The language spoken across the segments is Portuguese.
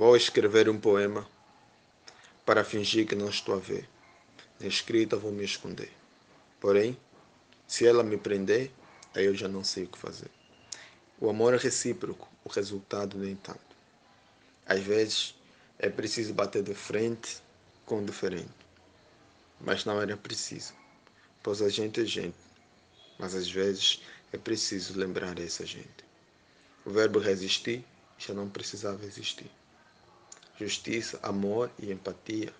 Vou escrever um poema para fingir que não estou a ver. Na escrita vou me esconder. Porém, se ela me prender, aí eu já não sei o que fazer. O amor é recíproco, o resultado nem tanto. Às vezes é preciso bater de frente com o diferente. Mas não era preciso, pois a gente é gente. Mas às vezes é preciso lembrar essa gente. O verbo resistir já não precisava existir. Justiça, amor e empatia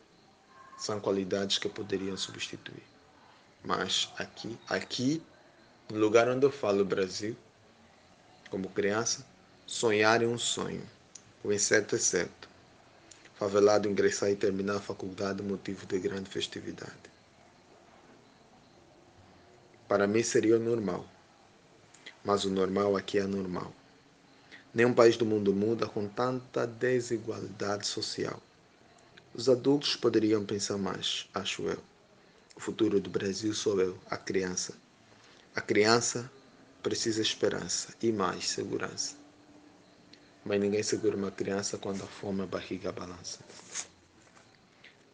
são qualidades que poderiam substituir. Mas aqui, aqui, no lugar onde eu falo Brasil, como criança, sonhar é um sonho. O incerto é certo. Favelado ingressar e terminar a faculdade motivo de grande festividade. Para mim seria o normal. Mas o normal aqui é anormal. Nenhum país do mundo muda com tanta desigualdade social. Os adultos poderiam pensar mais, acho eu. O futuro do Brasil sou eu, a criança. A criança precisa esperança e mais segurança. Mas ninguém segura uma criança quando a fome a barriga balança.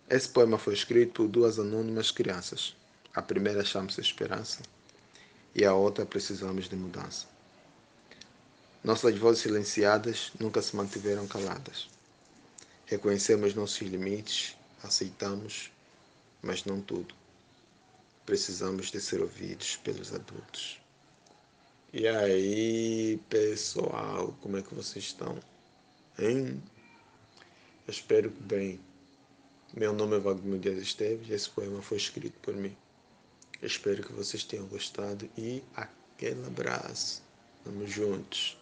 Esse poema foi escrito por duas anônimas crianças. A primeira chama-se Esperança e a outra Precisamos de Mudança. Nossas vozes silenciadas nunca se mantiveram caladas. Reconhecemos nossos limites, aceitamos, mas não tudo. Precisamos de ser ouvidos pelos adultos. E aí, pessoal, como é que vocês estão? Hein? Eu espero que bem. Meu nome é Wagner Dias Esteves e esse poema foi escrito por mim. Eu espero que vocês tenham gostado e aquele abraço. Vamos juntos.